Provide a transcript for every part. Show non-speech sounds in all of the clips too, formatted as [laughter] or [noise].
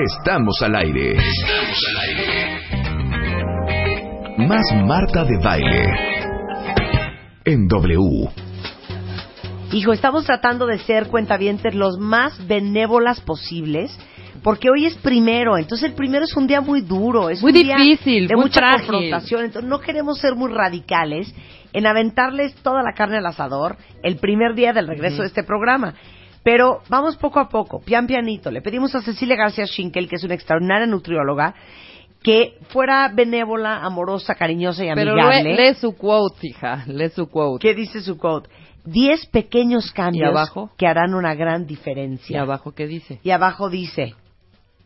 Estamos al aire. Estamos al aire. Más Marta de Baile. En W. Hijo, estamos tratando de ser cuentavientes los más benévolas posibles. Porque hoy es primero, entonces el primero es un día muy duro, es Muy un día difícil, de muy mucha frágil. confrontación, entonces no queremos ser muy radicales en aventarles toda la carne al asador el primer día del regreso de este programa. Pero vamos poco a poco, pian pianito. Le pedimos a Cecilia García Schinkel, que es una extraordinaria nutrióloga, que fuera benévola, amorosa, cariñosa y Pero amigable. lee, lee su quote, hija, lee su quote. ¿Qué dice su quote? Diez pequeños cambios abajo? que harán una gran ¿Y diferencia. abajo qué dice? Y abajo dice,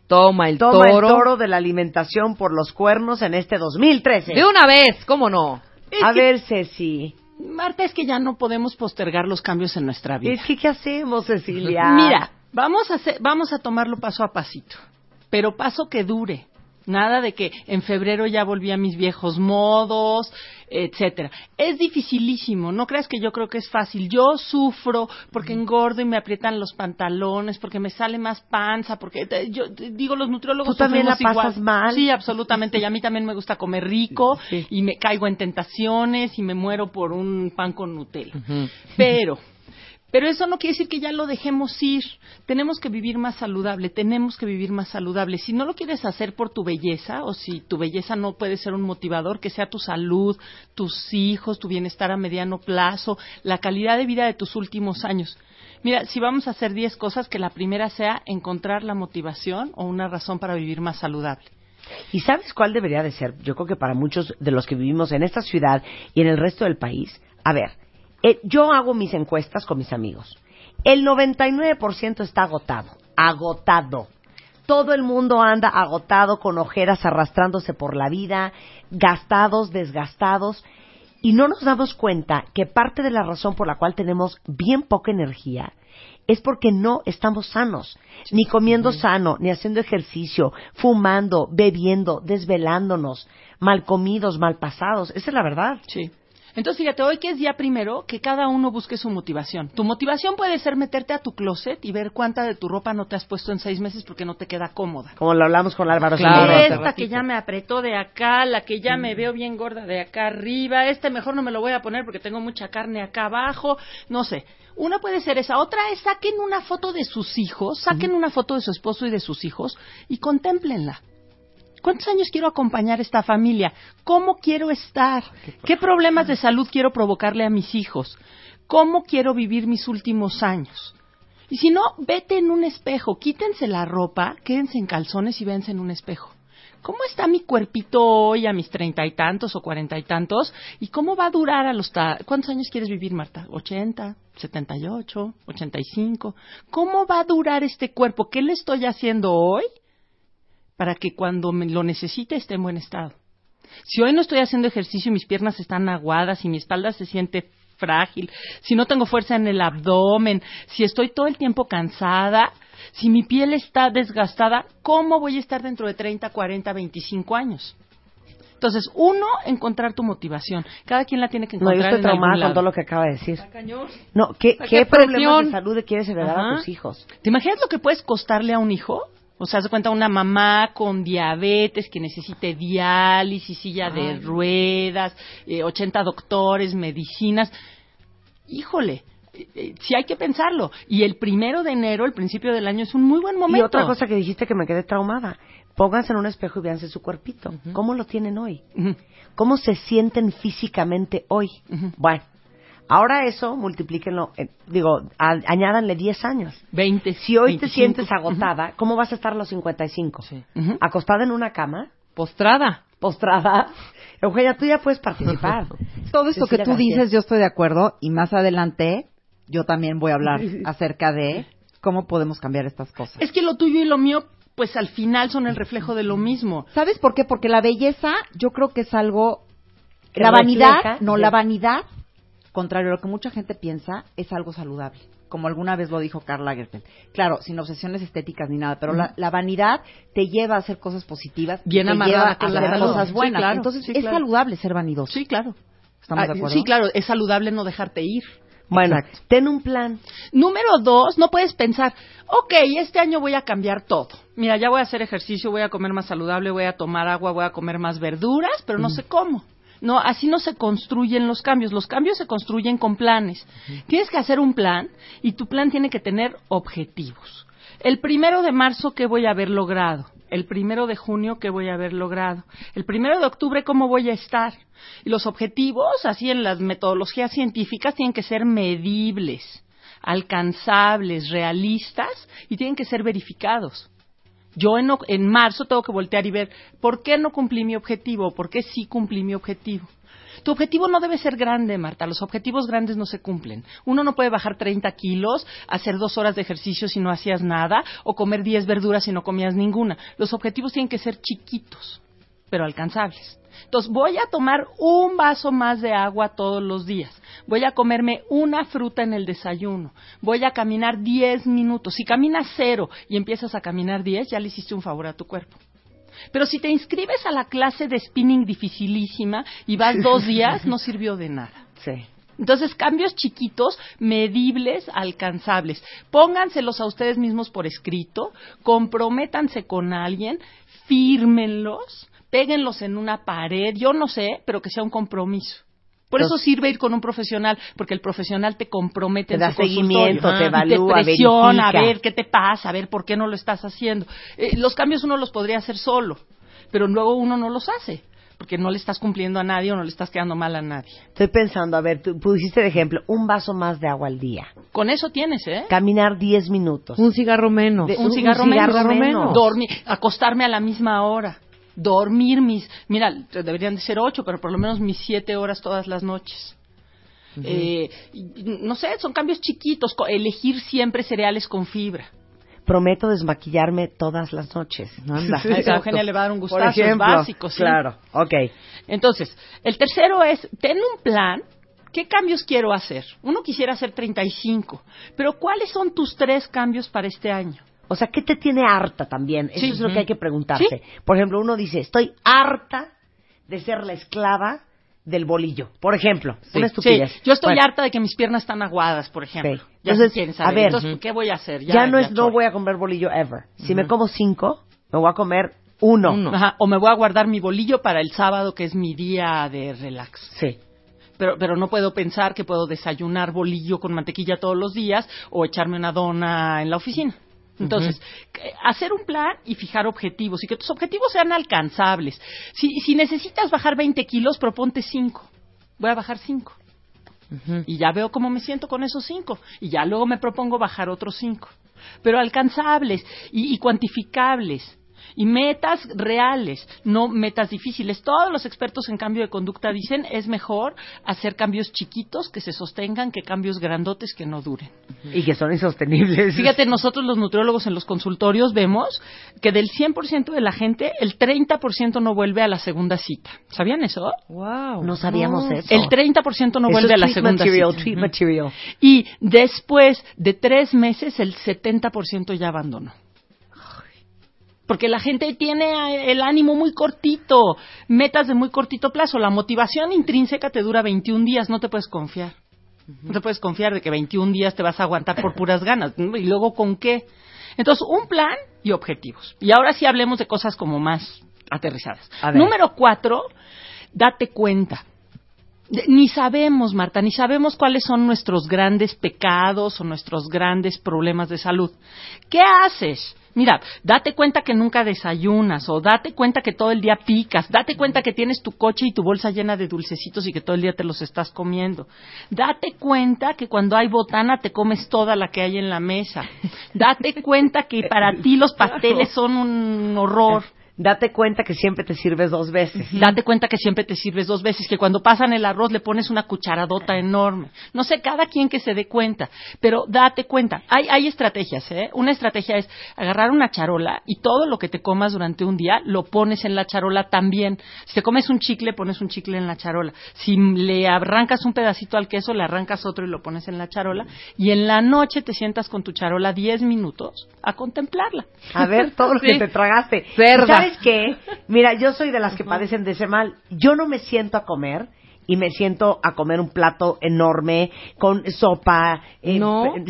Toma el toma toro. el toro de la alimentación por los cuernos en este 2013. De una vez, ¿cómo no? A ver, Ceci. Marta, es que ya no podemos postergar los cambios en nuestra vida. Es que, ¿qué hacemos, Cecilia? [laughs] Mira, vamos a, hacer- vamos a tomarlo paso a pasito, pero paso que dure. Nada de que en febrero ya volví a mis viejos modos, etcétera. Es dificilísimo, no creas que yo creo que es fácil. Yo sufro porque engordo y me aprietan los pantalones, porque me sale más panza, porque te- yo te digo los nutriólogos ¿Tú también la igual. pasas mal? Sí, absolutamente. Y a mí también me gusta comer rico Sí. y me caigo en tentaciones y me muero por un pan con Nutella. Pero pero eso no quiere decir que ya lo dejemos ir. Tenemos que vivir más saludable, tenemos que vivir más saludable. Si no lo quieres hacer por tu belleza o si tu belleza no puede ser un motivador, que sea tu salud, tus hijos, tu bienestar a mediano plazo, la calidad de vida de tus últimos años. Mira, si vamos a hacer 10 cosas, que la primera sea encontrar la motivación o una razón para vivir más saludable. ¿Y sabes cuál debería de ser? Yo creo que para muchos de los que vivimos en esta ciudad y en el resto del país, a ver, eh, yo hago mis encuestas con mis amigos. El 99% está agotado, agotado. Todo el mundo anda agotado, con ojeras, arrastrándose por la vida, gastados, desgastados. Y no nos damos cuenta que parte de la razón por la cual tenemos bien poca energía es porque no estamos sanos, ni comiendo sano, ni haciendo ejercicio, fumando, bebiendo, desvelándonos, mal comidos, mal pasados. Esa es la verdad. Sí. Entonces, fíjate, hoy que es día primero, que cada uno busque su motivación. Tu motivación puede ser meterte a tu closet y ver cuánta de tu ropa no te has puesto en seis meses porque no te queda cómoda. Como lo hablamos con Álvaro Claro, esta que ya me apretó de acá, la que ya me veo bien gorda de acá arriba, este mejor no me lo voy a poner porque tengo mucha carne acá abajo, no sé. Una puede ser esa, otra es saquen una foto de sus hijos, saquen una foto de su esposo y de sus hijos y contémplenla. ¿Cuántos años quiero acompañar a esta familia? ¿Cómo quiero estar? ¿Qué problemas de salud quiero provocarle a mis hijos? ¿Cómo quiero vivir mis últimos años? Y si no, vete en un espejo, quítense la ropa, quédense en calzones y véanse en un espejo. ¿Cómo está mi cuerpito hoy a mis treinta y tantos o cuarenta y tantos? ¿Y cómo va a durar a los... ta- ¿Cuántos años quieres vivir, Marta? ¿80? ¿78? ¿85? ¿Cómo va a durar este cuerpo? ¿Qué le estoy haciendo hoy para que cuando me lo necesite esté en buen estado? Si hoy no estoy haciendo ejercicio y mis piernas están aguadas y mi espalda se siente frágil, si no tengo fuerza en el abdomen, si estoy todo el tiempo cansada, si mi piel está desgastada, ¿cómo voy a estar dentro de 30, 40, 25 años? Entonces, uno, encontrar tu motivación. Cada quien la tiene que No, yo encontrar estoy en algún traumada con todo lo que acaba de decir. Cañón. No, ¿qué, qué qué problemas presión. de salud le quieres heredar a tus hijos? ¿Te imaginas lo que puedes costarle a un hijo? O sea, de cuenta una mamá con diabetes que necesite diálisis, silla de ruedas, eh, 80 doctores, medicinas. Híjole, eh, eh, sí hay que pensarlo. Y el primero de enero, el principio del año, es un muy buen momento. Y otra cosa que dijiste que me quedé traumada. Pónganse en un espejo y véanse su cuerpito. ¿Cómo lo tienen hoy? ¿Cómo se sienten físicamente hoy? Bueno, ahora eso multiplíquenlo, eh, digo, a- añádanle 10 años. 20. Si hoy te 25. sientes agotada, ¿cómo vas a estar a los 55? Sí. Ujú. ¿Acostada en una cama? Postrada. ¿Postrada? [laughs] Eugenia, tú ya puedes participar. [laughs] Todo esto que tú dices, yo estoy de acuerdo. Y más adelante, yo también voy a hablar [laughs] acerca de cómo podemos cambiar estas cosas. Es que lo tuyo y lo mío, pues al final son el reflejo de lo mismo. ¿Sabes por qué? Porque la belleza, yo creo que es algo. La vanidad, refleja no, la vanidad, contrario a lo que mucha gente piensa, es algo saludable. Como alguna vez lo dijo Karl Lagerfeld. Claro, sin obsesiones estéticas ni nada, pero la, la vanidad te lleva a hacer cosas positivas, Bien te amarrada lleva a hacer salud. cosas Sí, buenas. claro, Entonces, sí, es claro. saludable ser vanidoso. Sí, claro. ¿Estamos Ah, de acuerdo? Sí, claro, es saludable no dejarte ir. Bueno, Exacto. ten un plan. Número dos, no puedes pensar, ok, este año voy a cambiar todo. Mira, ya voy a hacer ejercicio, voy a comer más saludable, voy a tomar agua, voy a comer más verduras, pero no sé cómo. No, así no se construyen los cambios. Los cambios se construyen con planes. Tienes que hacer un plan y tu plan tiene que tener objetivos. El primero de marzo, ¿qué voy a haber logrado? El primero de junio, ¿qué voy a haber logrado? El primero de octubre, ¿cómo voy a estar? Y los objetivos, así en las metodologías científicas, tienen que ser medibles, alcanzables, realistas y tienen que ser verificados. Yo en, marzo tengo que voltear y ver por qué no cumplí mi objetivo, por qué sí cumplí mi objetivo. Tu objetivo no debe ser grande, Marta. Los objetivos grandes no se cumplen. Uno no puede bajar 30 kilos, hacer dos horas de ejercicio si no hacías nada, o comer 10 verduras si no comías ninguna. Los objetivos tienen que ser chiquitos, pero alcanzables. Entonces, voy a tomar un vaso más de agua todos los días. Voy a comerme una fruta en el desayuno. Voy a caminar 10 minutos. Si caminas cero y empiezas a caminar 10, ya le hiciste un favor a tu cuerpo. Pero si te inscribes a la clase de spinning dificilísima y vas dos días, no [laughs] sirvió de nada. Sí. Entonces, cambios chiquitos, medibles, alcanzables. Pónganselos a ustedes mismos por escrito, comprométanse con alguien, fírmenlos, péguenlos en una pared, yo no sé, pero que sea un compromiso. Por eso Entonces- sirve ir con un profesional, porque el profesional te compromete Te en da su seguimiento, te Y evalúa, te presiona a verifica. ver qué te pasa, a ver por qué no lo estás haciendo. Eh, los cambios uno los podría hacer solo, pero luego uno no los hace, porque no le estás cumpliendo a nadie o no le estás quedando mal a nadie. Estoy pensando, a ver, tú pusiste de ejemplo un vaso más de agua al día, Con eso tienes, ¿eh? caminar 10 minutos. Un cigarro menos. De- un, un cigarro, cigarro menos, menos. dormir, acostarme a la misma hora, dormir mis, mira, deberían de ser ocho, pero por lo menos mis siete horas todas las noches. Eh, no sé, son cambios chiquitos, elegir siempre cereales con fibra. Prometo desmaquillarme todas las noches. [laughs] Anda, A Eugenia le va a dar un gustazo, es ejemplo, básico, sí. Claro, ok. Entonces, el tercero es, ten un plan. ¿Qué cambios quiero hacer? Uno quisiera hacer 35, pero ¿cuáles son tus tres cambios para este año? O sea, ¿qué te tiene harta también? Eso Sí. es lo que hay que preguntarse. Sí. Por ejemplo, uno dice, estoy harta de ser la esclava del bolillo. Por ejemplo, una Sí, estupidez. yo estoy Bueno, harta de que mis piernas están aguadas, por ejemplo. Ok. Ya Entonces, quieren a saber. ver, Entonces, ¿qué voy a hacer? Ya, no es, no voy a comer bolillo ever. Si me como cinco, me voy a comer uno. Uno. Ajá, o me voy a guardar mi bolillo para el sábado, que es mi día de relax. Sí. Pero, pero no puedo pensar que puedo desayunar bolillo con mantequilla todos los días o echarme una dona en la oficina. Entonces, hacer un plan y fijar objetivos y que tus objetivos sean alcanzables. Si, si necesitas bajar 20 kilos, proponte 5. Voy a bajar 5. Y ya veo cómo me siento con esos 5. Y ya luego me propongo bajar otros 5. Pero alcanzables y, y cuantificables. Y metas reales, no metas difíciles. Todos los expertos en cambio de conducta dicen es mejor hacer cambios chiquitos que se sostengan que cambios grandotes que no duren. Y que son insostenibles. Fíjate, nosotros los nutriólogos en los consultorios vemos que del 100% de la gente, el 30% no vuelve a la segunda cita. ¿Sabían eso? Wow. No sabíamos eso. El 30% no Eso vuelve a la treat segunda material, cita. treat material. Y después de tres meses, el 70% ya abandonó. Porque la gente tiene el ánimo muy cortito, metas de muy cortito plazo. La motivación intrínseca te dura 21 días, no te puedes confiar. No te puedes confiar de que 21 días te vas a aguantar por puras ganas. ¿Y luego con qué? Entonces, un plan y objetivos. Y ahora sí hablemos de cosas como más aterrizadas. Número cuatro, date cuenta. De- Ni sabemos, Marta, ni sabemos cuáles son nuestros grandes pecados o nuestros grandes problemas de salud. ¿Qué haces? Mira, date cuenta que nunca desayunas o date cuenta que todo el día picas, date cuenta que tienes tu coche y tu bolsa llena de dulcecitos y que todo el día te los estás comiendo. Date cuenta que cuando hay botana te comes toda la que hay en la mesa. Date cuenta que para ti los pasteles [laughs] son un horror. Date cuenta que siempre te sirves dos veces. Date cuenta que siempre te sirves dos veces, que cuando pasan el arroz le pones una cucharadota enorme. No sé, cada quien que se dé cuenta, pero date cuenta. Hay, hay estrategias, ¿eh? Una estrategia es agarrar una charola y todo lo que te comas durante un día lo pones en la charola también. Si te comes un chicle, pones un chicle en la charola. Si le arrancas un pedacito al queso, le arrancas otro y lo pones en la charola. Y en la noche te sientas con tu charola 10 minutos a contemplarla. A ver todo lo Sí. que te tragaste. Cerda. ¿Sabes qué? Mira, yo soy de las que padecen de ese mal. Yo no me siento a comer y me siento a comer un plato enorme con sopa. eh, No. eh,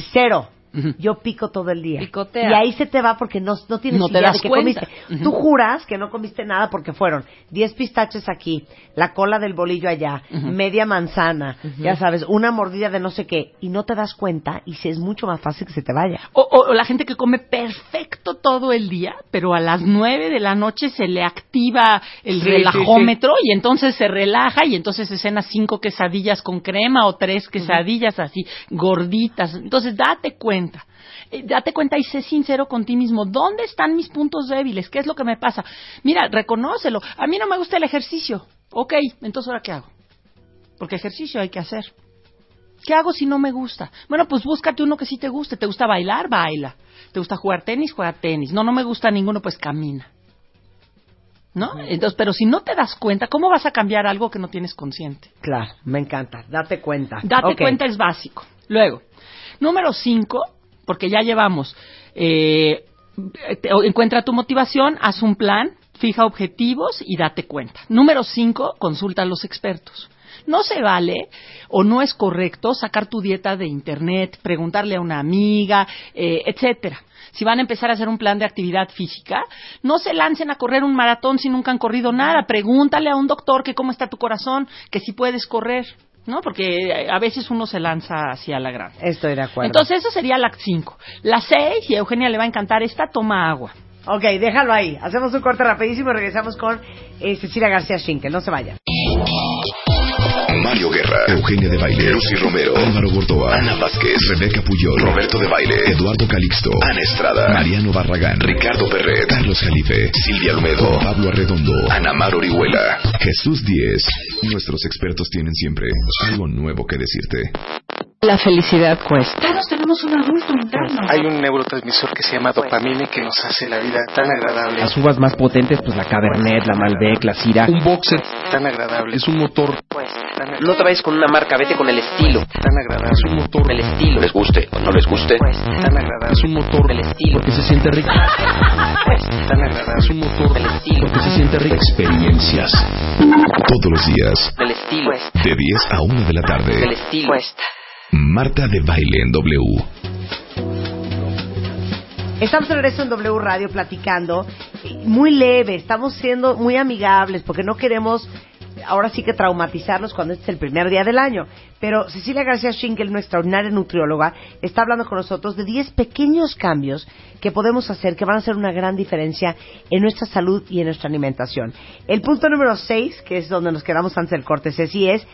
Yo pico todo el día. Picotea. Y ahí se te va porque no, no tienes No te idea das de qué comiste. Tú juras que no comiste nada porque fueron 10 pistaches aquí, la cola del bolillo allá, media manzana, ya sabes, una mordida de no sé qué, y no te das cuenta y si es mucho más fácil que se te vaya. O, o- o la gente que come perfecto todo el día, pero a las nueve de la noche se le activa el Sí, relajómetro y entonces se relaja y entonces se cena cinco quesadillas con crema o tres quesadillas así gorditas. Entonces date cuenta. Eh, Date cuenta y sé sincero con ti mismo. ¿Dónde están mis puntos débiles? ¿Qué es lo que me pasa? Mira, reconócelo. A mí no me gusta el ejercicio. Ok, entonces ¿ahora qué hago? Porque ejercicio hay que hacer. ¿Qué hago si no me gusta? Bueno, pues búscate uno que sí te guste. ¿Te gusta bailar? Baila. ¿Te gusta jugar tenis? Juega tenis. No, no me gusta ninguno, pues camina. ¿No? Entonces, pero si no te das cuenta, ¿cómo vas a cambiar algo que no tienes consciente? Claro, me encanta. Date cuenta. Date cuenta es básico. Luego, número cinco, porque ya llevamos, eh, encuentra tu motivación, haz un plan, fija objetivos y date cuenta. Número cinco, consulta a los expertos. No se vale o no es correcto sacar tu dieta de internet, preguntarle a una amiga, eh, etcétera. Si van a empezar a hacer un plan de actividad física, no se lancen a correr un maratón si nunca han corrido nada. Pregúntale a un doctor que cómo está tu corazón, que si puedes correr, ¿no? Porque eh, a veces uno se lanza hacia la grande. Estoy de acuerdo. Entonces, eso sería la 5. La 6, y a Eugenia le va a encantar esta, toma agua. Ok, déjalo ahí. Hacemos un corte rapidísimo y regresamos con eh, Cecilia García Schinkel. No se vayan. Mario Guerra, Eugenia de Baile, Lucy Romero, Álvaro Gordoa, Ana Vázquez, Rebeca Puyol, Roberto de Baile, Eduardo Calixto, Ana Estrada, Mariano Barragán, Ricardo Perret, Carlos Jalife, Silvia Almedo, Pablo Arredondo, Ana Mar Orihuela, Jesús Díez. Nuestros expertos tienen siempre algo nuevo que decirte. La felicidad cuesta. Todos tenemos un adulto interno. Hay un neurotransmisor que se llama dopamina que nos hace la vida tan agradable, Las uvas más potentes, pues la Cabernet, la Malbec, la Syrah. Un boxer tan agradable, es un motor, ag- No te vayas con una marca, vete con el estilo. tan agradable, es un motor, El estilo. Les guste o no les guste. tan agradable, es un motor, El estilo. porque se siente rico. tan agradable, Es un motor, El estilo. porque se siente rico. Experiencias. Todos los días, El estilo. de 10 a 1 de la El tarde. estilo. Marta de Baile en W. Estamos de regreso en W Radio platicando. Muy leve, estamos siendo muy amigables porque no queremos ahora sí que traumatizarlos cuando este es el primer día del año. Pero Cecilia García Schinkel, una extraordinaria nutrióloga, está hablando con nosotros de 10 pequeños cambios que podemos hacer que van a hacer una gran diferencia en nuestra salud y en nuestra alimentación. El punto número 6, que es donde nos quedamos antes del corte, Ceci, es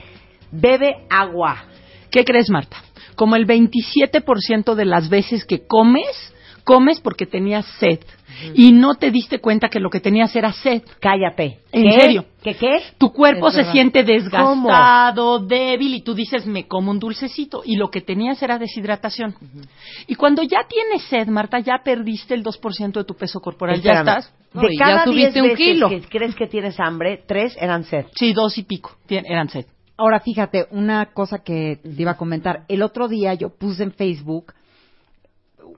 bebe agua. ¿Qué crees, Marta? Como el 27% de las veces que comes, comes porque tenías sed. Y no te diste cuenta que lo que tenías era sed. Cállate. ¿En ¿Qué? serio? ¿Qué qué? Tu cuerpo Es se verdad. siente desgastado, débil y tú dices, me como un dulcecito. Y lo que tenías era deshidratación. Y cuando ya tienes sed, Marta, ya perdiste el 2% de tu peso corporal. Ya estás. No, De ya cada 10 subiste un veces kilo. que crees que tienes hambre, tres eran sed. Sí, dos y pico. Eran sed. Ahora fíjate, una cosa que te iba a comentar. El otro día yo puse en Facebook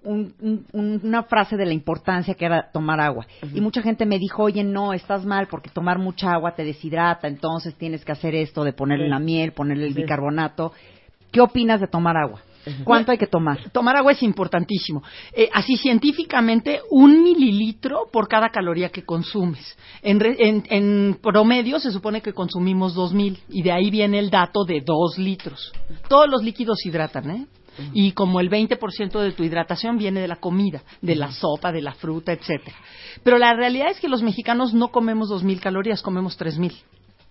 un- un- un- una frase de la importancia que era tomar agua. Y mucha gente me dijo, oye, no, estás mal porque tomar mucha agua te deshidrata, entonces tienes que hacer esto de ponerle la miel, ponerle el bicarbonato. ¿Qué opinas de tomar agua? ¿Cuánto hay que tomar? Tomar agua es importantísimo. Eh, así científicamente, un mililitro por cada caloría que consumes. En, re- en- en promedio se supone que consumimos dos mil y de ahí viene el dato de dos litros. Todos los líquidos hidratan, ¿eh? Y como el 20% de tu hidratación viene de la comida, de la sopa, de la fruta, etcétera. Pero la realidad es que los mexicanos no comemos dos mil calorías, comemos tres mil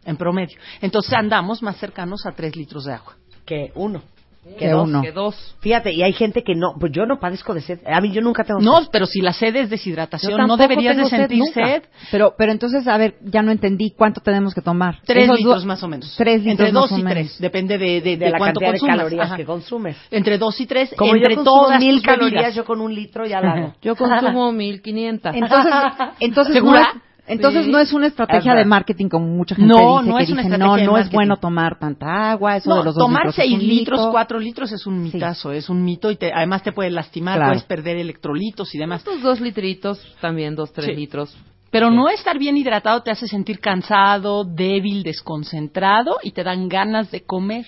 en promedio. Entonces andamos más cercanos a tres litros de agua. Que uno. Que Que dos. uno. Que dos. Fíjate, y hay gente que no, pues yo no padezco de sed. A mí yo nunca tengo No, sed. pero si la sed es deshidratación, no deberías de sed sentir nunca. sed. Pero, pero entonces, a ver, ya no entendí cuánto tenemos que tomar. Tres Esos litros más o menos. Tres litros Entre dos más o y menos. tres, depende de, de, de, de la cuánto cantidad de consumas. calorías Ajá. que consumes. Entre dos y tres, Como entre yo consumo todas mil calorías, yo con un litro ya la hago. [laughs] Yo consumo 1500. Entonces, [laughs] entonces no ¿Segura? es, entonces Sí. no es una estrategia Ajá. de marketing como mucha gente No, dice no que es una dice, estrategia no, no es bueno tomar tanta agua, eso No, de los dos tomar litros es seis un litros, mito. cuatro litros es un mitazo, es un mito y te- además te puede lastimar, Claro. puedes perder electrolitos y demás. Estos dos litritos, también dos, tres Sí. litros. Pero no estar bien hidratado te hace sentir cansado, débil, desconcentrado y te dan ganas de comer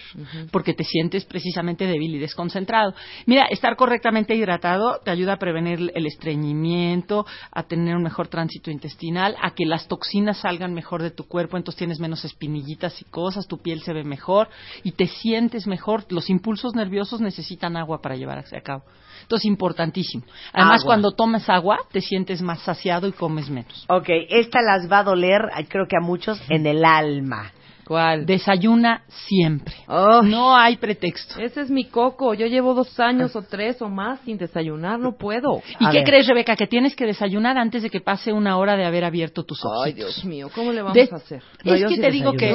porque te sientes precisamente débil y desconcentrado. Mira, estar correctamente hidratado te ayuda a prevenir el estreñimiento, a tener un mejor tránsito intestinal, a que las toxinas salgan mejor de tu cuerpo, entonces tienes menos espinillitas y cosas, tu piel se ve mejor y te sientes mejor. Los impulsos nerviosos necesitan agua para llevarse a cabo. Entonces, importantísimo. Además, Agua. cuando tomas agua, te sientes más saciado y comes menos. Ok, esta las va a doler, creo que a muchos, en el alma. ¿Cuál? Desayuna siempre. Oh, No hay pretexto. Ese es mi coco. Yo llevo dos años o tres o más sin desayunar. No puedo. ¿Y A qué ver. crees, Rebeca? Que tienes que desayunar antes de que pase una hora de haber abierto tus ojos. Ay, Dios mío. ¿Cómo le vamos Des- a hacer? No, es que sí te digo que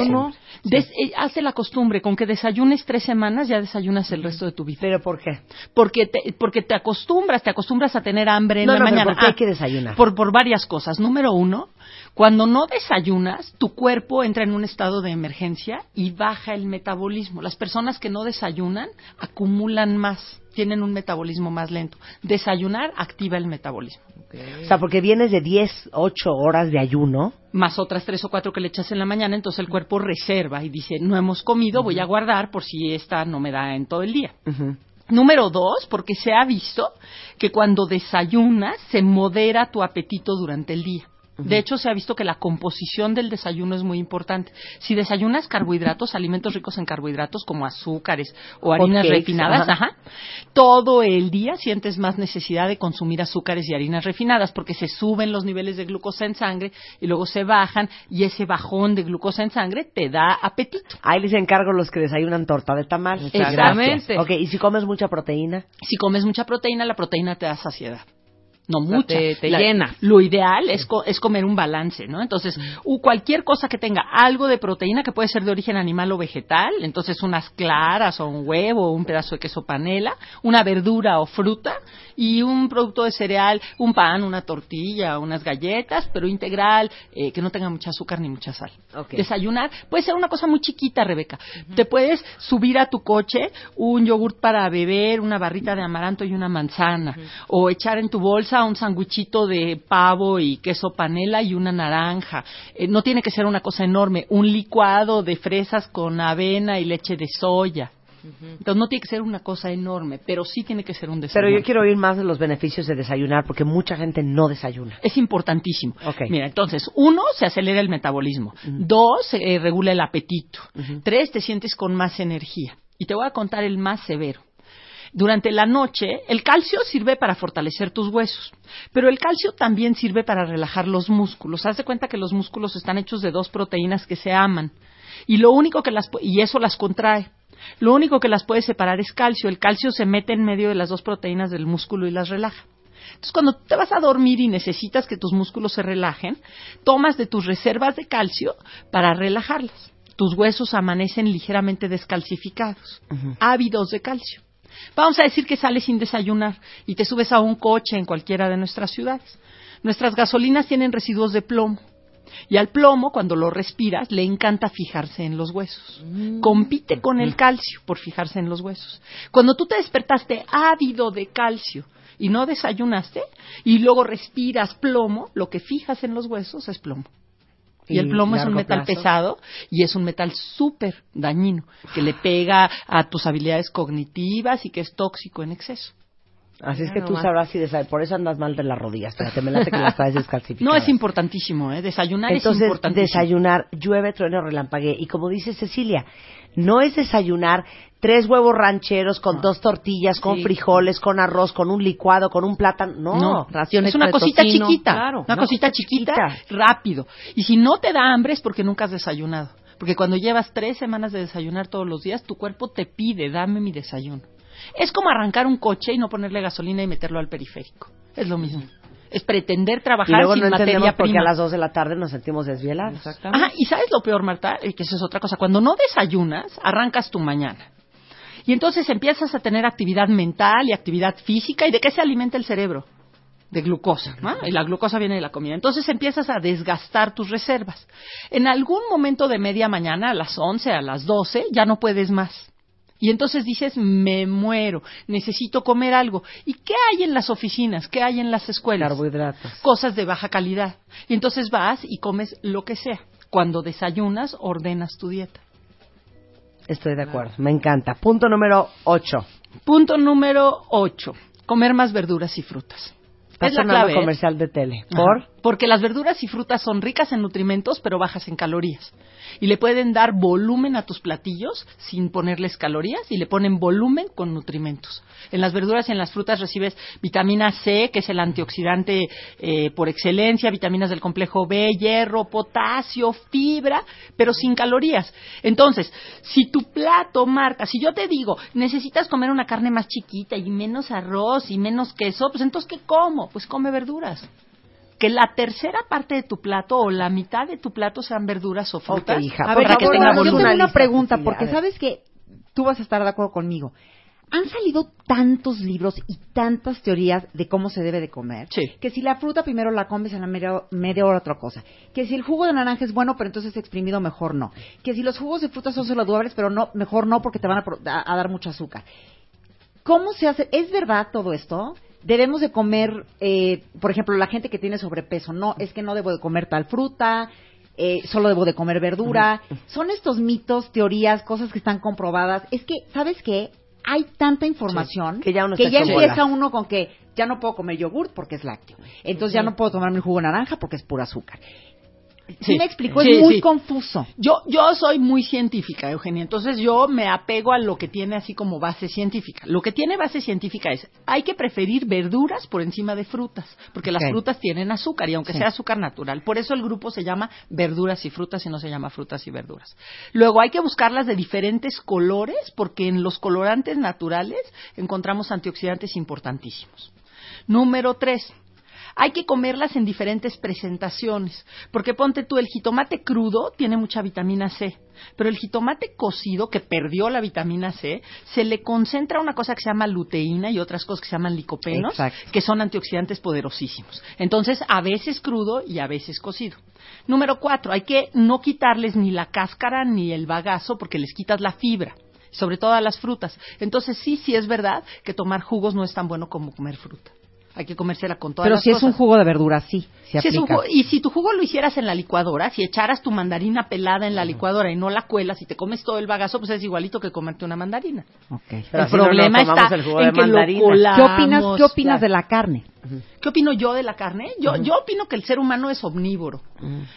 des- eh, hace la costumbre, con que desayunes tres semanas ya desayunas el resto de tu vida. ¿Pero por qué? Porque te, porque te acostumbras, te acostumbras a tener hambre en No, la no, pero mañana. ¿por qué hay Ah, que desayunar? Por, por varias cosas. Número uno, cuando no desayunas, tu cuerpo entra en un estado de emergencia y baja el metabolismo. Las personas que no desayunan acumulan más, tienen un metabolismo más lento. Desayunar activa el metabolismo. O sea, porque vienes de 10, 8 horas de ayuno. Más otras tres o cuatro que le echas en la mañana, entonces el cuerpo reserva y dice, no hemos comido, voy a guardar por si esta no me da en todo el día. Número dos, porque se ha visto que cuando desayunas se modera tu apetito durante el día. De hecho, se ha visto que la composición del desayuno es muy importante. Si desayunas carbohidratos, alimentos ricos en carbohidratos como azúcares o harinas refinadas, ajá. ajá, todo el día sientes más necesidad de consumir azúcares y harinas refinadas porque se suben los niveles de glucosa en sangre y luego se bajan y ese bajón de glucosa en sangre te da apetito. Ahí les encargo los que desayunan torta de tamal. Exactamente. Ok, ¿y si comes mucha proteína? Si comes mucha proteína, la proteína te da saciedad. No sea, mucha. te- te La- llena. Lo ideal es, co- es comer un balance, ¿no? Entonces, u- cualquier cosa que tenga algo de proteína, que puede ser de origen animal o vegetal, entonces unas claras o un huevo o un pedazo de queso panela, una verdura o fruta y un producto de cereal, un pan, una tortilla, unas galletas, pero integral, eh, que no tenga mucha azúcar ni mucha sal. Desayunar puede ser una cosa muy chiquita, Rebeca. Te puedes subir a tu coche un yogurt para beber, una barrita de amaranto y una manzana, o echar en tu bolsa un sanguichito de pavo y queso panela y una naranja. Eh, no tiene que ser una cosa enorme, un licuado de fresas con avena y leche de soya. Entonces no tiene que ser una cosa enorme, pero sí tiene que ser un Pero desayuno. yo quiero oír más de los beneficios de desayunar porque mucha gente no desayuna. Es importantísimo. Mira, entonces, uno, se acelera el metabolismo. Dos, se eh, regula el apetito. Tres, te sientes con más energía. Y te voy a contar el más severo. Durante la noche, el calcio sirve para fortalecer tus huesos, pero el calcio también sirve para relajar los músculos. Haz de cuenta que los músculos están hechos de dos proteínas que se aman y lo único que las y eso las contrae. Lo único que las puede separar es calcio. El calcio se mete en medio de las dos proteínas del músculo y las relaja. Entonces, cuando te vas a dormir y necesitas que tus músculos se relajen, tomas de tus reservas de calcio para relajarlas. Tus huesos amanecen ligeramente descalcificados, ávidos de calcio. Vamos a decir que sales sin desayunar y te subes a un coche en cualquiera de nuestras ciudades. Nuestras gasolinas tienen residuos de plomo. Y al plomo, cuando lo respiras, le encanta fijarse en los huesos. Compite con el calcio por fijarse en los huesos. Cuando tú te despertaste ávido de calcio y no desayunaste, y luego respiras plomo, lo que fijas en los huesos es plomo. Y, Y el plomo es un metal plazo. pesado y es un metal súper dañino, que le pega a tus habilidades cognitivas y que es tóxico en exceso. Así es que tú sabrás si desayunas. Por eso andas mal de las rodillas. Espérate, me late que las traes No, descalcificadas. es importantísimo, ¿eh? Desayunar es Entonces, importantísimo. desayunar, llueve, trueno, relampaguee. Y como dice Cecilia, no es desayunar tres huevos rancheros con dos tortillas, con Sí. frijoles, con arroz, con un licuado, con un plátano. No. No, raciones es una cosita tocino, chiquita, claro. una cosita chiquita. rápido. Y si no te da hambre es porque nunca has desayunado. Porque cuando llevas tres semanas de desayunar todos los días, tu cuerpo te pide, dame mi desayuno. Es como arrancar un coche y no ponerle gasolina y meterlo al periférico. Es lo mismo. Es pretender Y trabajar luego sin no materia por qué prima. a las 2 de la tarde nos sentimos desvelados. Ajá, y sabes lo peor, Marta, Eh, que eso es otra cosa. Cuando no desayunas, arrancas tu mañana. Y entonces empiezas a tener actividad mental y actividad física. ¿Y de qué se alimenta el cerebro? De glucosa, ¿no? Y la glucosa viene de la comida. Entonces empiezas a desgastar tus reservas. En algún momento de media mañana, a las 11, a las 12, ya no puedes más. Y entonces dices, me muero, necesito comer algo. ¿Y qué hay en las oficinas? ¿Qué hay en las escuelas? Carbohidratos. cosas de baja calidad. Y entonces vas y comes lo que sea. Cuando desayunas, ordenas tu dieta. Estoy de acuerdo, me encanta. Punto número 8. Punto número 8. Comer más verduras y frutas. Está es la clave. ¿eh? comercial de tele. Ajá. ¿Por? Porque las verduras y frutas son ricas en nutrimentos, pero bajas en calorías. Y le pueden dar volumen a tus platillos sin ponerles calorías y le ponen volumen con nutrimentos. En las verduras y en las frutas recibes vitamina C, que es el antioxidante eh, por excelencia, vitaminas del complejo B, hierro, potasio, fibra, pero sin calorías. Entonces, si tu plato marca, si yo te digo, necesitas comer una carne más chiquita y menos arroz y menos queso, pues entonces, ¿qué como? Pues come verduras que la tercera parte de tu plato o la mitad de tu plato sean verduras o frutas hija, A ver, para que tenga yo tengo una pregunta, porque sabes que tú vas a estar de acuerdo conmigo. Han salido tantos libros y tantas teorías de cómo se debe de comer. Sí. Que si la fruta primero la comes a la media, media hora otra cosa. Que si el jugo de naranja es bueno, pero entonces exprimido mejor no. Que si los jugos de fruta son saludables, pero no mejor no porque te van a, pro- a- a dar mucho azúcar. ¿Cómo se hace? ¿Es verdad todo esto? Debemos de comer, eh, por ejemplo, la gente que tiene sobrepeso, no, es que no debo de comer tal fruta, eh, solo debo de comer verdura. Son estos mitos, teorías, cosas que están comprobadas. Es que, ¿sabes qué? Hay tanta información Sí, que ya uno está hecho empieza uno con que ya no puedo comer yogurt porque es lácteo. Entonces ya no puedo tomarme el jugo de naranja porque es pura azúcar. Sí, Sí. me explico, Sí, es muy sí. confuso. Yo, yo soy muy científica, Eugenia, entonces yo me apego a lo que tiene así como base científica. Lo que tiene base científica es, hay que preferir verduras por encima de frutas, porque las frutas tienen azúcar y aunque sea azúcar natural, por eso el grupo se llama verduras y frutas y no se llama frutas y verduras. Luego hay que buscarlas de diferentes colores, porque en los colorantes naturales encontramos antioxidantes importantísimos. Número tres, hay que comerlas en diferentes presentaciones, porque ponte tú, el jitomate crudo tiene mucha vitamina C, pero el jitomate cocido, que perdió la vitamina C, se le concentra una cosa que se llama luteína y otras cosas que se llaman licopenos, Exacto. que son antioxidantes poderosísimos. Entonces, a veces crudo y a veces cocido. Número cuatro, hay que no quitarles ni la cáscara ni el bagazo porque les quitas la fibra sobre todo a las frutas. Entonces sí, sí es verdad que tomar jugos no es tan bueno como comer fruta. Hay que comérsela con todas Pero las si es un jugo de verdura, sí, se Si es un aplica. jugo- y si tu jugo lo hicieras en la licuadora, si echaras tu mandarina pelada en la licuadora y no la cuelas y te comes todo el bagazo, pues es igualito que comerte una mandarina. Ok. Pero el problema está el jugo en de que lo mandarina. colamos. ¿Qué opinas, qué opinas claro. de la carne? ¿Qué opino yo de la carne? Yo, yo opino que el ser humano es omnívoro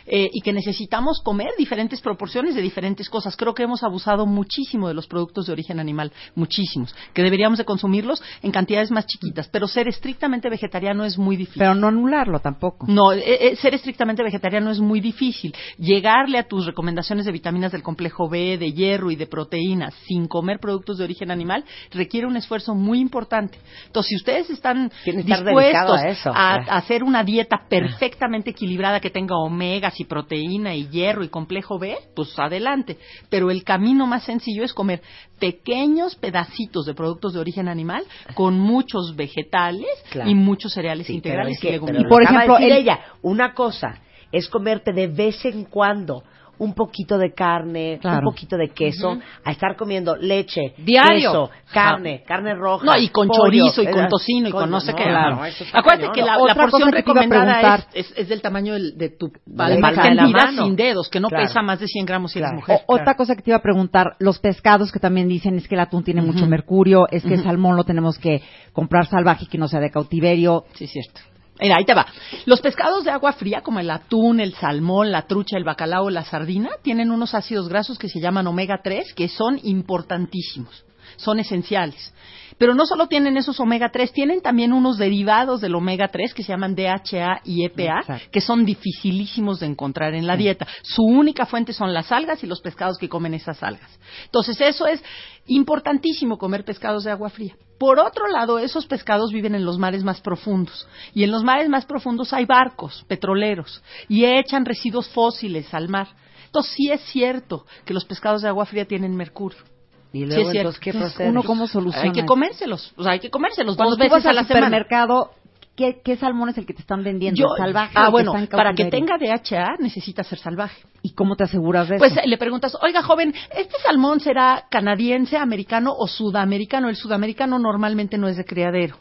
eh, y que necesitamos comer diferentes proporciones de diferentes cosas. Creo que hemos abusado muchísimo de los productos de origen animal, muchísimos, que deberíamos de consumirlos en cantidades más chiquitas, pero ser estrictamente vegetariano es muy difícil. Pero no anularlo tampoco. No, eh, eh, ser estrictamente vegetariano es muy difícil. Llegarle a tus recomendaciones de vitaminas del complejo B, de hierro y de proteínas sin comer productos de origen animal requiere un esfuerzo muy importante. Entonces, si ustedes están dispuestos a eso. a, Claro. a hacer una dieta perfectamente equilibrada que tenga omegas y proteína y hierro y complejo B, pues adelante. Pero el camino más sencillo es comer pequeños pedacitos de productos de origen animal con muchos vegetales Claro. y muchos cereales Sí, integrales y es que- leguminosas. lo por ejemplo, el- ella, una cosa es comerte de vez en cuando un poquito de carne, Claro. un poquito de queso, a estar comiendo leche, Diario. queso, carne, carne roja, No, y con pollo, chorizo y con tocino y con no sé qué. claro, No. Acuérdate cañón. que la, porción que recomendada es, es, es del tamaño del- de tu palma de la mano. sin dedos, que no Claro. pesa más de 100 gramos si Claro. eres mujer. O- Otra cosa que te iba a preguntar, los pescados que también dicen es que el atún tiene mucho mercurio, es que el salmón lo tenemos que comprar salvaje y que no sea de cautiverio. Sí, es cierto. Mira, ahí te va. Los pescados de agua fría, como el atún, el salmón, la trucha, el bacalao, la sardina, tienen unos ácidos grasos que se llaman omega 3, que son importantísimos. son esenciales. Pero no solo tienen esos omega 3, tienen también unos derivados del omega 3 que se llaman DHA y EPA, Exacto. que son dificilísimos de encontrar en la dieta. Su única fuente son las algas y los pescados que comen esas algas. Entonces, eso es importantísimo comer pescados de agua fría. Por otro lado, esos pescados viven en los mares más profundos. Y en los mares más profundos hay barcos petroleros y echan residuos fósiles al mar. Entonces, sí es cierto que los pescados de agua fría tienen mercurio. Y Sí, luego, cierto. entonces, ¿qué Entonces, procede? uno cómo soluciona Hay que comérselos, o sea, hay que comérselos Cuando dos tú veces vas a al la semana. supermercado, ¿qué, qué salmón es el que te están vendiendo? Yo- ¿El salvaje? ah, bueno, en para que tenga DHA necesita ser salvaje. ¿Y cómo te aseguras de Pues eso? eh, le preguntas, oiga joven, ¿este salmón será canadiense, americano o sudamericano? El sudamericano normalmente no es de criadero.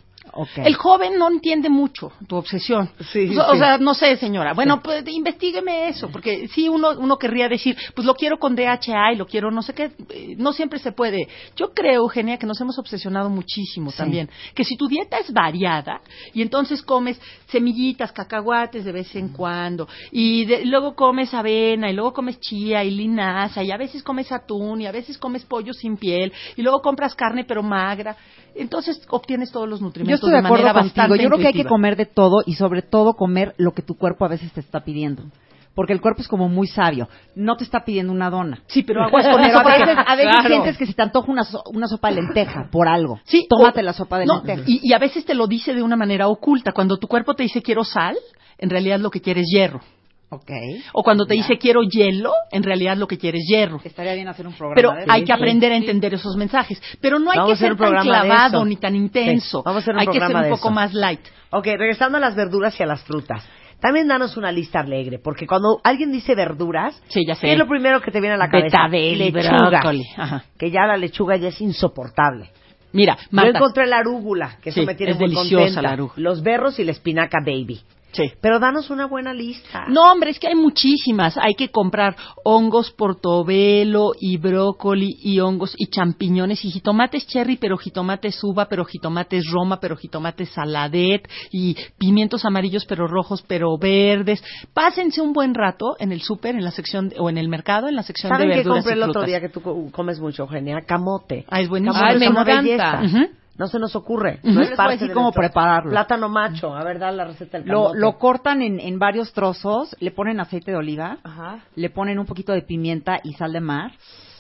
El joven no entiende mucho tu obsesión. Sí, o, o sí. sea, no sé, señora. Bueno, pues investigueme eso, porque sí uno, uno querría decir, pues lo quiero con DHA y lo quiero no sé qué. eh, No siempre se puede. Yo creo, Eugenia, que nos hemos obsesionado muchísimo también. Que si tu dieta es variada y entonces comes semillitas, cacahuates de vez en cuando y de- luego comes avena y luego comes chía y linaza y a veces comes atún y a veces comes pollo sin piel y luego compras carne pero magra, entonces obtienes todos los Yo nutrimentos estoy de acuerdo manera contigo. Yo creo que hay que comer de todo y sobre todo comer lo que tu cuerpo a veces te está pidiendo. Porque el cuerpo es como muy sabio. No te está pidiendo una dona. Sí, pero [laughs] aguas con eso a veces, a veces Claro. sientes que se te antoja una, so- una sopa de lenteja por algo. Sí, Tómate o- la sopa de no, lenteja. Y, y a veces te lo dice de una manera oculta. Cuando tu cuerpo te dice quiero sal, en realidad lo que quieres es hierro. Ok. O cuando te dice quiero hielo, en realidad lo que quieres es hierro. Estaría bien hacer un programa Pero de eso. hay que aprender a entender esos mensajes. Pero no hay Vamos que a hacer ser un tan programa de clavado eso. ni tan intenso. Sí, vamos a hacer un hay que ser un poco eso. más light. Ok, regresando a las verduras y a las frutas. También danos una lista alegre, porque cuando alguien dice verduras, Sí, ya sé. ¿qué es lo primero que te viene a la cabeza? Betabel y lechuga. Ajá. Que ya la lechuga ya es insoportable. Mira, Yo Marta. encontré la arúgula, que eso Sí, me tiene es muy deliciosa contenta. la arúgula. Los berros y la espinaca baby. Sí. Pero danos una buena lista. No, hombre, es que hay muchísimas. Hay que comprar hongos portobelo y brócoli y hongos y champiñones y jitomates cherry, pero jitomates uva, pero jitomates roma, pero jitomates saladet y pimientos amarillos, pero rojos, pero verdes. Pásense un buen rato en el súper, en la sección o en el mercado, en la sección de ¿Saben qué verduras compré y el otro día que tú co- comes mucho, Eugenia? Camote. Ah, es buenísimo. Camote Ay, es me encanta. Ujú. No se nos ocurre. No es parte cómo nuestro- prepararlo. Plátano macho. A ver, da la receta del Lo, lo cortan en, en varios trozos, le ponen aceite de oliva, Ajá. le ponen un poquito de pimienta y sal de mar,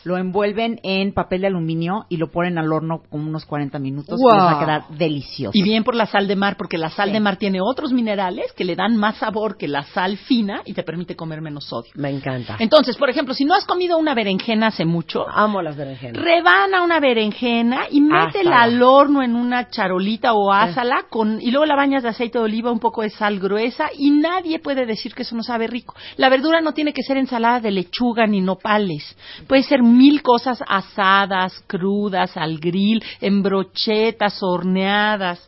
lo envuelven en papel de aluminio y lo ponen al horno como unos 40 minutos y les va a quedar delicioso. Y bien por la sal de mar, porque la sal Sí. de mar tiene otros minerales que le dan más sabor que la sal fina y te permite comer menos sodio. Me encanta. Entonces, por ejemplo, si no has comido una berenjena hace mucho, Amo las berenjenas. rebana una berenjena y métela Ásala. al horno en una charolita o ásala con y luego la bañas de aceite de oliva, un poco de sal gruesa y nadie puede decir que eso no sabe rico. La verdura no tiene que ser ensalada de lechuga ni nopales. Puede ser mil cosas asadas, crudas, al grill, en brochetas, horneadas.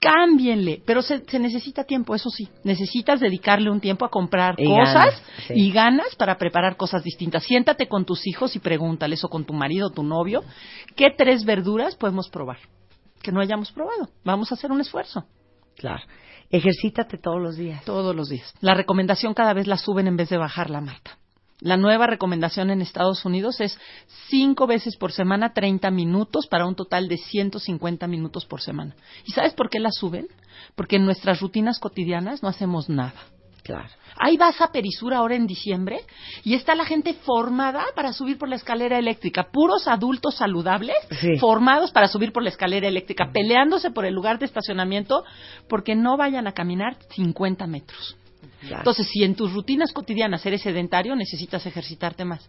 Cámbienle, pero se, se necesita tiempo, eso sí. Necesitas dedicarle un tiempo a comprar Y cosas ganas, sí. y ganas para preparar cosas distintas. Siéntate con tus hijos y pregúntales, o con tu marido o tu novio, ¿qué tres verduras podemos probar? Que no hayamos probado. Vamos a hacer un esfuerzo. Claro. Ejercítate todos los días. Todos los días. La recomendación cada vez la suben en vez de bajarla, Marta. La nueva recomendación en Estados Unidos es cinco veces por semana 30 minutos para un total de 150 minutos por semana. ¿Y sabes por qué la suben? Porque en nuestras rutinas cotidianas no hacemos nada. Claro. Ahí vas a Perisur ahora en diciembre y está la gente formada para subir por la escalera eléctrica. Puros adultos saludables Sí. formados para subir por la escalera eléctrica, peleándose por el lugar de estacionamiento porque no vayan a caminar 50 metros. Entonces, si en tus rutinas cotidianas eres sedentario, necesitas ejercitarte más.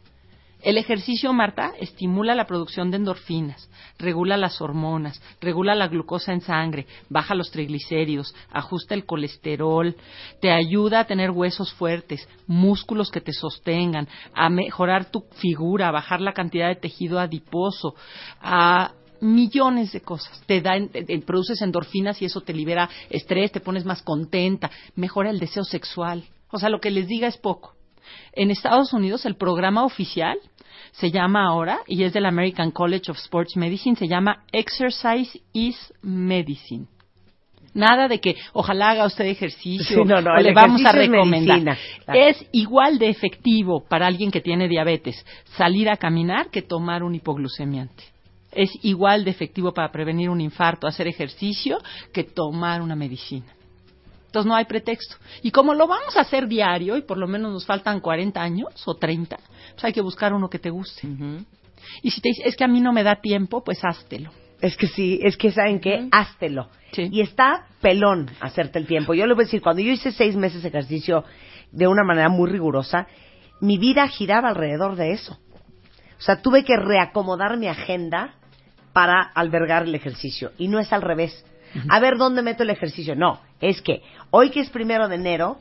El ejercicio, Marta, estimula la producción de endorfinas, regula las hormonas, regula la glucosa en sangre, baja los triglicéridos, ajusta el colesterol, te ayuda a tener huesos fuertes, músculos que te sostengan, a mejorar tu figura, a bajar la cantidad de tejido adiposo, a millones de cosas. Te da, te- te- produces endorfinas y eso te libera estrés, te pones más contenta, mejora el deseo sexual. O sea, lo que les diga es poco. En Estados Unidos el programa oficial se llama ahora, y es del American College of Sports Medicine, se llama Exercise is Medicine. Nada de que ojalá haga usted ejercicio [laughs] Sí, no, no, o el le vamos a es recomendar. medicina, claro. Es igual de efectivo para alguien que tiene diabetes salir a caminar que tomar un hipoglucemiante. Es igual de efectivo para prevenir un infarto hacer ejercicio que tomar una medicina. Entonces no hay pretexto. Y como lo vamos a hacer diario, y por lo menos nos faltan 40 años o 30, pues hay que buscar uno que te guste. Y si te dice, es que a mí no me da tiempo, pues háztelo. Es que sí, es que saben que háztelo. Y está pelón hacerte el tiempo. Yo le voy a decir, cuando yo hice seis meses de ejercicio de una manera muy rigurosa, mi vida giraba alrededor de eso. O sea, tuve que reacomodar mi agenda para albergar el ejercicio. Y no es al revés. A ver dónde meto el ejercicio. No, es que hoy que es primero de enero,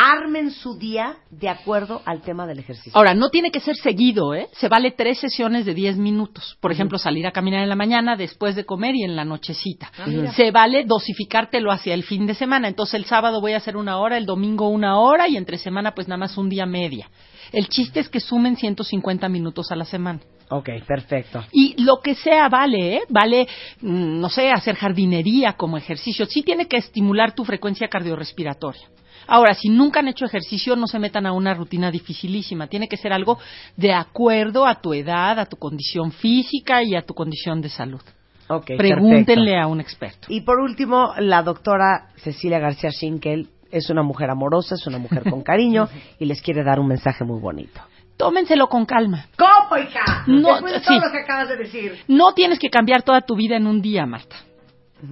armen su día de acuerdo al tema del ejercicio. Ahora, no tiene que ser seguido, ¿eh? Se vale tres sesiones de 10 minutos. Por ejemplo, salir a caminar en la mañana, después de comer y en la nochecita. Ah. Se vale dosificártelo hacia el fin de semana. Entonces, el sábado voy a hacer una hora, el domingo una hora y entre semana, pues nada más un día media. El chiste es que sumen 150 minutos a la semana. Ok, perfecto. Y lo que sea vale, ¿eh? Vale, mm, no sé, hacer jardinería como ejercicio. Sí tiene que estimular tu frecuencia cardiorrespiratoria. Ahora, si nunca han hecho ejercicio, no se metan a una rutina dificilísima. Tiene que ser algo de acuerdo a tu edad, a tu condición física y a tu condición de salud. Ok, Pregúntenle perfecto. a un experto. Y por último, la doctora Cecilia García Schinkel es una mujer amorosa, es una mujer con cariño [laughs] y les quiere dar un mensaje muy bonito. Tómenselo con calma. ¿Cómo, hija? No, Después de todo sí. lo que acabas de decir. No tienes que cambiar toda tu vida en un día, Marta.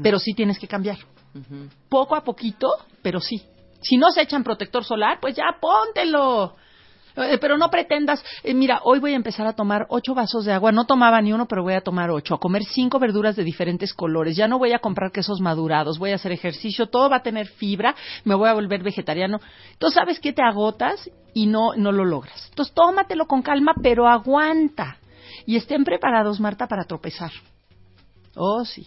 Pero sí tienes que cambiar. Poco a poquito, pero sí. Si no se echan protector solar, pues ya póntelo. Eh, Pero no pretendas, eh, mira, hoy voy a empezar a tomar ocho vasos de agua. No tomaba ni uno, pero voy a tomar ocho. A comer cinco verduras de diferentes colores. Ya no voy a comprar quesos madurados. Voy a hacer ejercicio. Todo va a tener fibra. Me voy a volver vegetariano. Entonces, ¿sabes qué? Te agotas y no, no lo logras. Entonces, tómatelo con calma, pero aguanta. Y estén preparados, Marta, para tropezar. Oh, sí.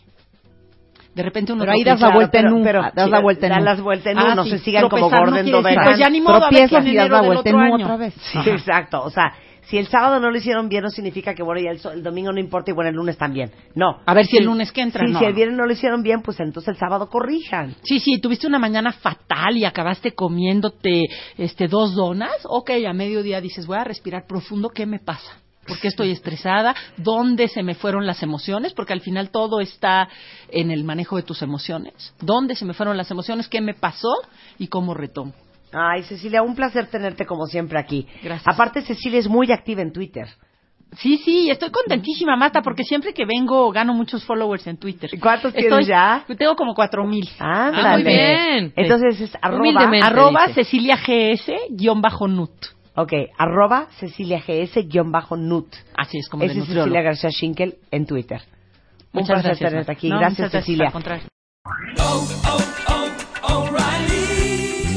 De repente uno Pero ahí das la vuelta en pero- U, pero- das la vuelta en las vueltas en Ah, no se sigan como Gordon Doverán. pues ya ni modo, a ver en y das la vuelta en otra vez. Sí, exacto. O sea, si el sábado no lo hicieron bien, no significa que, bueno, ya el, el domingo no importa y bueno, el lunes también. No. A ver si el lunes que entra, sí, no. si el viernes no lo hicieron bien, pues entonces el sábado corrijan. Sí, sí, tuviste una mañana fatal y acabaste comiéndote este dos donas. Ok, a mediodía dices, voy a respirar profundo, ¿qué me pasa? ¿Por qué estoy estresada? ¿Dónde se me fueron las emociones? Porque al final todo está en el manejo de tus emociones. ¿Dónde se me fueron las emociones? ¿Qué me pasó? ¿Y cómo retomo? Ay, Cecilia, un placer tenerte como siempre aquí. Gracias. Aparte, Cecilia es muy activa en Twitter. Sí, sí, estoy contentísima, Marta, porque siempre que vengo gano muchos followers en Twitter. ¿Cuántos tienes Estoy- ya? Tengo como cuatro mil. Ah, muy bien. Entonces es arroba. Arroba. Cecilia GS guion bajo Nut. Ok, arroba Cecilia GS guion bajo Nut. Así es como Esa de es nutriólogo. Cecilia García Schinkel en Twitter. un Muchas placer gracias, tenerte aquí. No, gracias, Cecilia.